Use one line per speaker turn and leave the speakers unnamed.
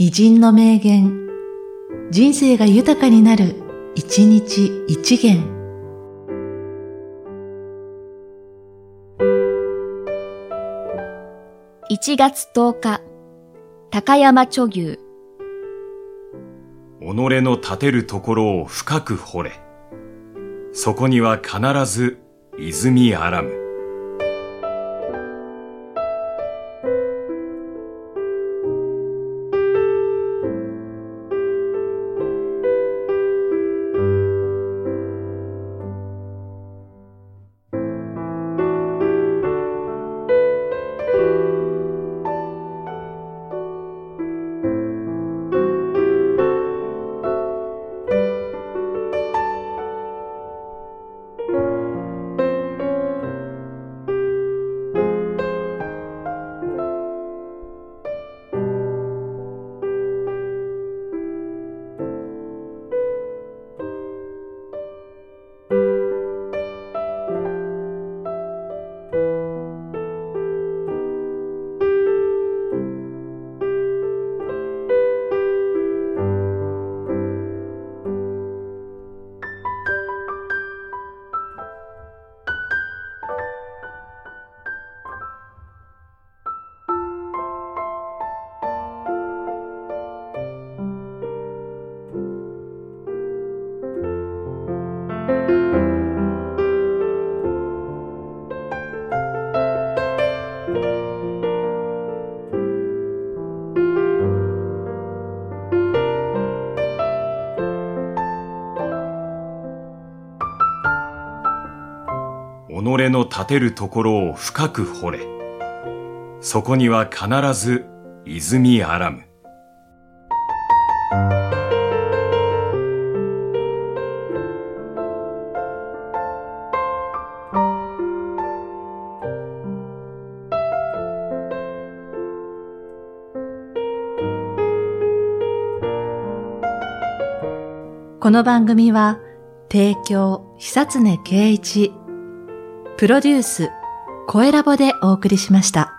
偉人の名言、人生が豊かになる、一日一元。
1月10日、高山貯牛。
己の立てるところを深く掘れ。そこには必ず泉あらむ。の立てるところを深く掘れ。そこには必ず泉あらむ。
この番組は、提供、久常圭一、プロデュース、声ラボでお送りしました。